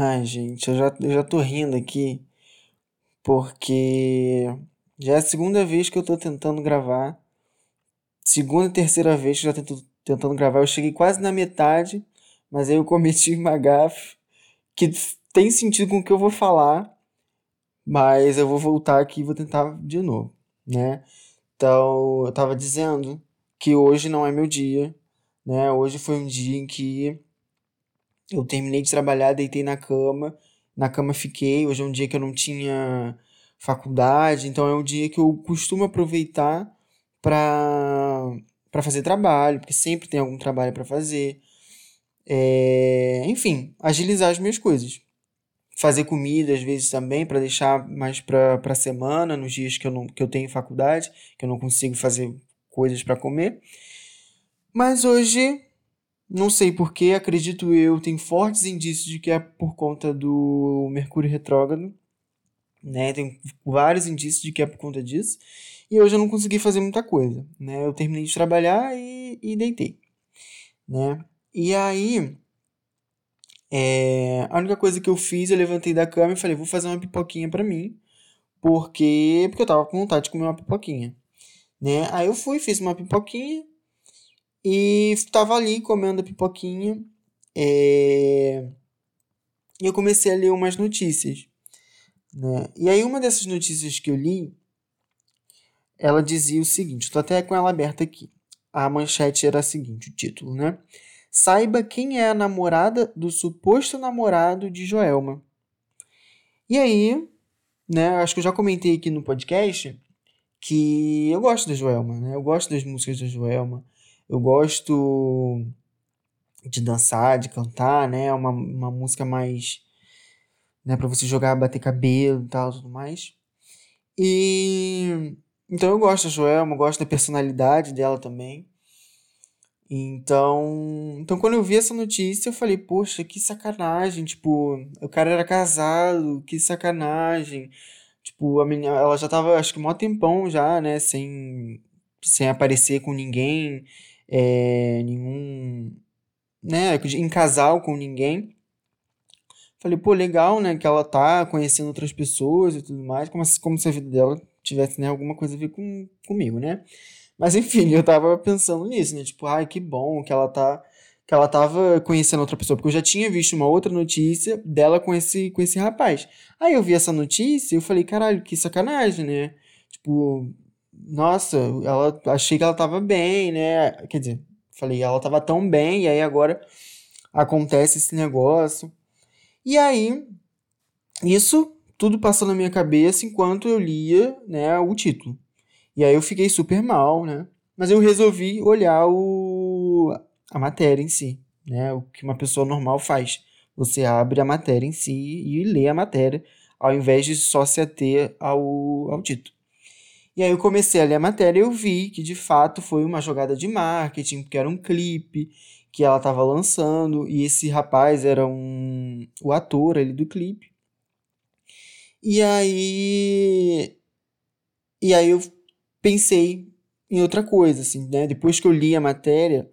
Ai, gente, eu já, eu já tô rindo aqui porque já é a segunda vez que eu tô tentando gravar. Segunda e terceira vez que eu já tô tentando gravar. Eu cheguei quase na metade, mas aí eu cometi uma gafe que tem sentido com o que eu vou falar, mas eu vou voltar aqui e vou tentar de novo, né? Então, eu tava dizendo que hoje não é meu dia, né? Hoje foi um dia em que eu terminei de trabalhar, deitei na cama, na cama fiquei. Hoje é um dia que eu não tinha faculdade, então é um dia que eu costumo aproveitar para para fazer trabalho, porque sempre tem algum trabalho para fazer. É, enfim, agilizar as minhas coisas. Fazer comida às vezes também para deixar mais para a semana, nos dias que eu, não, que eu tenho faculdade, que eu não consigo fazer coisas para comer. Mas hoje não sei porquê, acredito eu, tem fortes indícios de que é por conta do Mercúrio retrógrado, né? Tem vários indícios de que é por conta disso. E hoje eu não consegui fazer muita coisa, né? Eu terminei de trabalhar e, e deitei, né? E aí, é, a única coisa que eu fiz, eu levantei da cama e falei, vou fazer uma pipoquinha para mim, porque porque eu tava com vontade de comer uma pipoquinha, né? Aí eu fui, fiz uma pipoquinha, e estava ali comendo a pipoquinha. É... E eu comecei a ler umas notícias. Né? E aí, uma dessas notícias que eu li, ela dizia o seguinte: estou até com ela aberta aqui. A manchete era a seguinte: o título, né? Saiba quem é a namorada do suposto namorado de Joelma. E aí, né? Acho que eu já comentei aqui no podcast que eu gosto da Joelma, né? Eu gosto das músicas da Joelma. Eu gosto de dançar, de cantar, né? É uma, uma música mais. Né, para você jogar, bater cabelo e tal, tudo mais. E. Então eu gosto da Joelma, gosto da personalidade dela também. Então, então quando eu vi essa notícia, eu falei, poxa, que sacanagem, tipo, o cara era casado, que sacanagem. Tipo, a menina, ela já tava, acho que um tempão já, né, sem sem aparecer com ninguém é, nenhum, né, em casal com ninguém. Falei, pô, legal, né, que ela tá conhecendo outras pessoas e tudo mais, como, se, como se a vida dela tivesse, né, alguma coisa a ver com, comigo, né? Mas enfim, eu tava pensando nisso, né, tipo, ai, que bom que ela tá que ela tava conhecendo outra pessoa, porque eu já tinha visto uma outra notícia dela com esse, com esse rapaz. Aí eu vi essa notícia e eu falei, caralho, que sacanagem, né? Tipo, nossa, ela achei que ela tava bem, né? Quer dizer, falei, ela tava tão bem, e aí agora acontece esse negócio. E aí, isso tudo passou na minha cabeça enquanto eu lia, né, o título. E aí eu fiquei super mal, né? Mas eu resolvi olhar o a matéria em si, né? O que uma pessoa normal faz. Você abre a matéria em si e lê a matéria, ao invés de só se ater ao, ao título. E aí eu comecei a ler a matéria e eu vi que de fato foi uma jogada de marketing, porque era um clipe que ela estava lançando e esse rapaz era um o ator ali do clipe. E aí e aí eu pensei em outra coisa assim, né? Depois que eu li a matéria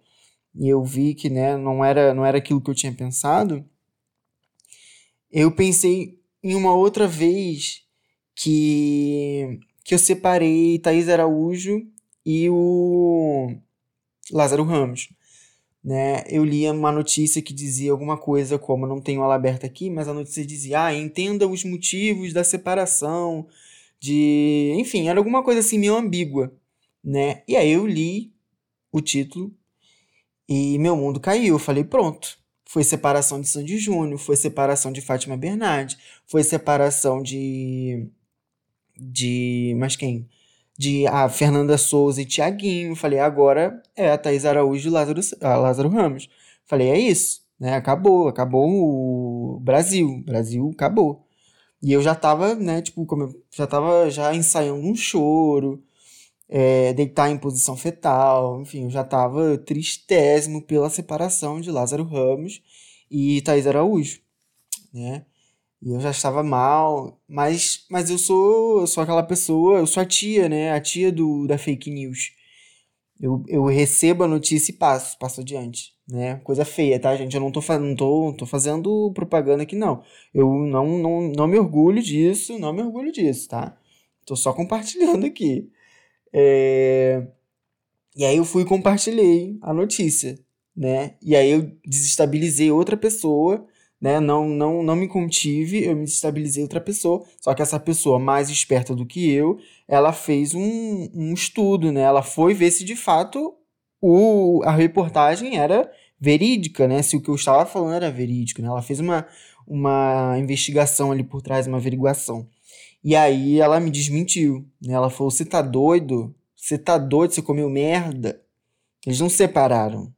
e eu vi que, né, não era não era aquilo que eu tinha pensado, eu pensei em uma outra vez que que eu separei Thaís Araújo e o Lázaro Ramos. Né? Eu li uma notícia que dizia alguma coisa como, não tenho ela aberta aqui, mas a notícia dizia, ah, entenda os motivos da separação, de... Enfim, era alguma coisa assim meio ambígua, né? E aí eu li o título e meu mundo caiu. Eu falei, pronto. Foi separação de Sandy Júnior, foi separação de Fátima Bernardes, foi separação de de. Mas quem? De a Fernanda Souza e Tiaguinho. Falei, agora é a Thaís Araújo e Lázaro, a Lázaro Ramos. Falei, é isso. Né? Acabou, acabou o Brasil. Brasil acabou. E eu já tava, né, tipo, já tava já ensaiando um choro, é, deitar em posição fetal, enfim, eu já tava tristésimo pela separação de Lázaro Ramos e Thaís Araújo, né? E eu já estava mal, mas, mas eu sou, eu sou aquela pessoa, eu sou a tia, né? A tia do, da fake news. Eu, eu recebo a notícia e passo, passo adiante, né? Coisa feia, tá, gente? Eu não tô, não tô, tô fazendo propaganda aqui, não. Eu não, não, não me orgulho disso, não me orgulho disso, tá? Tô só compartilhando aqui. É... E aí eu fui e compartilhei a notícia, né? E aí eu desestabilizei outra pessoa né? Não, não, não me contive, eu me desestabilizei outra pessoa. Só que essa pessoa, mais esperta do que eu, ela fez um, um estudo, né? Ela foi ver se de fato o, a reportagem era verídica, né? Se o que eu estava falando era verídico, né? Ela fez uma, uma investigação ali por trás, uma averiguação. E aí ela me desmentiu, né? Ela falou: "Você tá doido? Você tá doido? Você comeu merda?" Eles não separaram.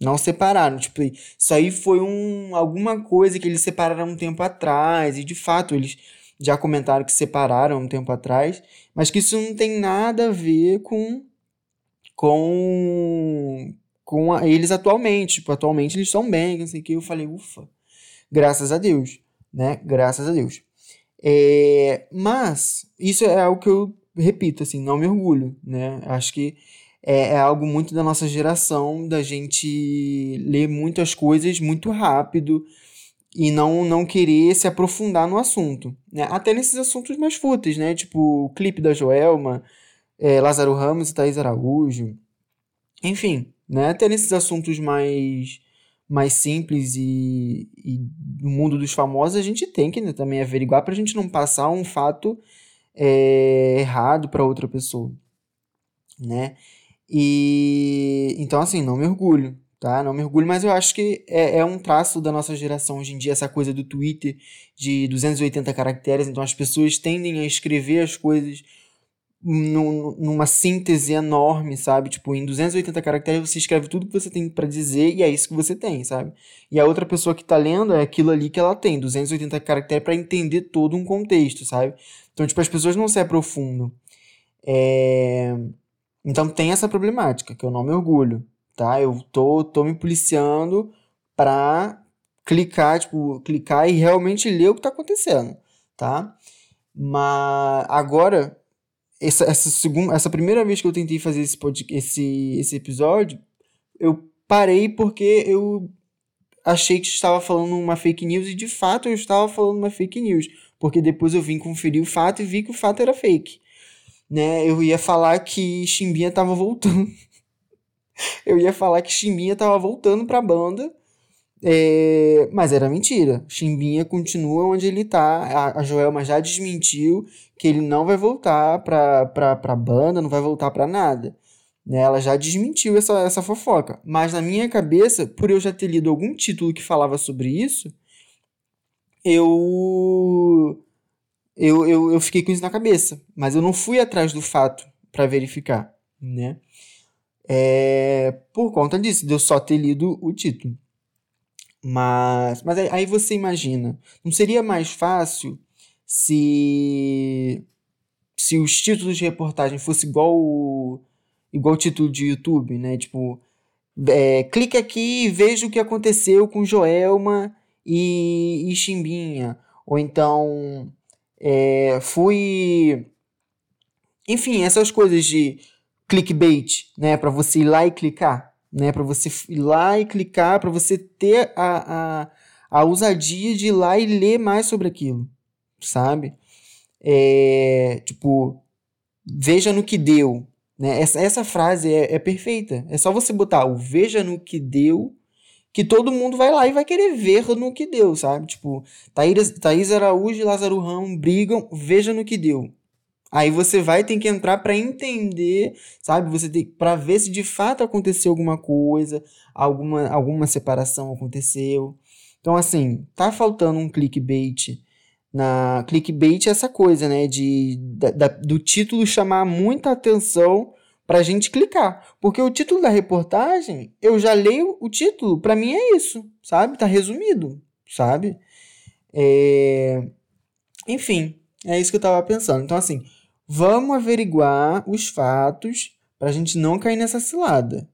Não separaram, tipo, isso aí foi um, alguma coisa que eles separaram um tempo atrás, e de fato eles já comentaram que separaram um tempo atrás, mas que isso não tem nada a ver com com com a, eles atualmente, tipo, atualmente eles estão bem, não sei o que, eu falei, ufa, graças a Deus, né, graças a Deus. É, mas, isso é algo que eu repito, assim, não me orgulho, né, acho que é, é algo muito da nossa geração, da gente ler muitas coisas muito rápido e não, não querer se aprofundar no assunto. Né? Até nesses assuntos mais fúteis, né? Tipo o clipe da Joelma, é, Lázaro Ramos e Thaís Araújo. Enfim, né? até nesses assuntos mais, mais simples e, e no mundo dos famosos a gente tem que né, também averiguar para a gente não passar um fato é, errado para outra pessoa, né? E então, assim, não me orgulho, tá? Não me orgulho, mas eu acho que é, é um traço da nossa geração hoje em dia, essa coisa do Twitter de 280 caracteres. Então, as pessoas tendem a escrever as coisas num, numa síntese enorme, sabe? Tipo, em 280 caracteres você escreve tudo que você tem para dizer e é isso que você tem, sabe? E a outra pessoa que tá lendo é aquilo ali que ela tem, 280 caracteres para entender todo um contexto, sabe? Então, tipo, as pessoas não se aprofundam. É... Então tem essa problemática, que eu não me orgulho, tá? Eu tô, tô me policiando pra clicar, tipo, clicar e realmente ler o que tá acontecendo, tá? Mas agora, essa, essa, segunda, essa primeira vez que eu tentei fazer esse, esse, esse episódio, eu parei porque eu achei que estava falando uma fake news e de fato eu estava falando uma fake news. Porque depois eu vim conferir o fato e vi que o fato era fake né? Eu ia falar que Chimbinha tava voltando. eu ia falar que Chimbinha tava voltando pra banda. É, mas era mentira. Chimbinha continua onde ele tá. A, a Joelma já desmentiu que ele não vai voltar pra, pra, pra banda, não vai voltar pra nada. Né? Ela já desmentiu essa, essa fofoca. Mas na minha cabeça, por eu já ter lido algum título que falava sobre isso, eu eu, eu, eu fiquei com isso na cabeça, mas eu não fui atrás do fato para verificar, né? É, por conta disso, de eu só ter lido o título. Mas, mas aí, você imagina, não seria mais fácil se se os títulos de reportagem fossem igual o, igual o título de YouTube, né? Tipo, é, clique aqui e veja o que aconteceu com Joelma e, e Chimbinha. Ou então, é, fui. Enfim, essas coisas de clickbait, né? Para você ir lá e clicar, né? Para você ir lá e clicar, para você ter a, a, a ousadia de ir lá e ler mais sobre aquilo, sabe? É, tipo, veja no que deu. Né? Essa, essa frase é, é perfeita. É só você botar o veja no que deu que todo mundo vai lá e vai querer ver no que deu, sabe? Tipo, Thaís, Thaís Araújo e Lázaro Ramos brigam, veja no que deu. Aí você vai ter que entrar para entender, sabe? Você tem para ver se de fato aconteceu alguma coisa, alguma, alguma separação aconteceu. Então, assim, tá faltando um clickbait. Na clickbait é essa coisa, né? De, da, da, do título chamar muita atenção para a gente clicar. Porque o título da reportagem, eu já leio o título, para mim é isso, sabe? Tá resumido, sabe? É... Enfim, é isso que eu tava pensando. Então, assim, vamos averiguar os fatos para a gente não cair nessa cilada.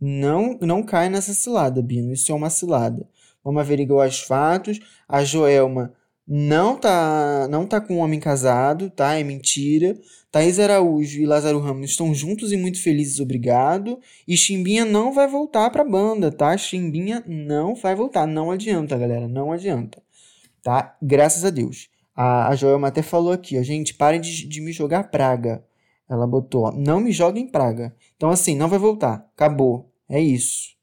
Não, não cai nessa cilada, Bino. Isso é uma cilada. Vamos averiguar os fatos. A Joelma não tá, não tá com um homem casado, tá? É mentira. Thaís Araújo e Lázaro Ramos estão juntos e muito felizes, obrigado. E Chimbinha não vai voltar pra banda, tá? Chimbinha não vai voltar. Não adianta, galera, não adianta. Tá? Graças a Deus. A, a Joelma até falou aqui, ó, gente, parem de, de me jogar praga. Ela botou, ó, não me joguem praga. Então, assim, não vai voltar. Acabou. É isso.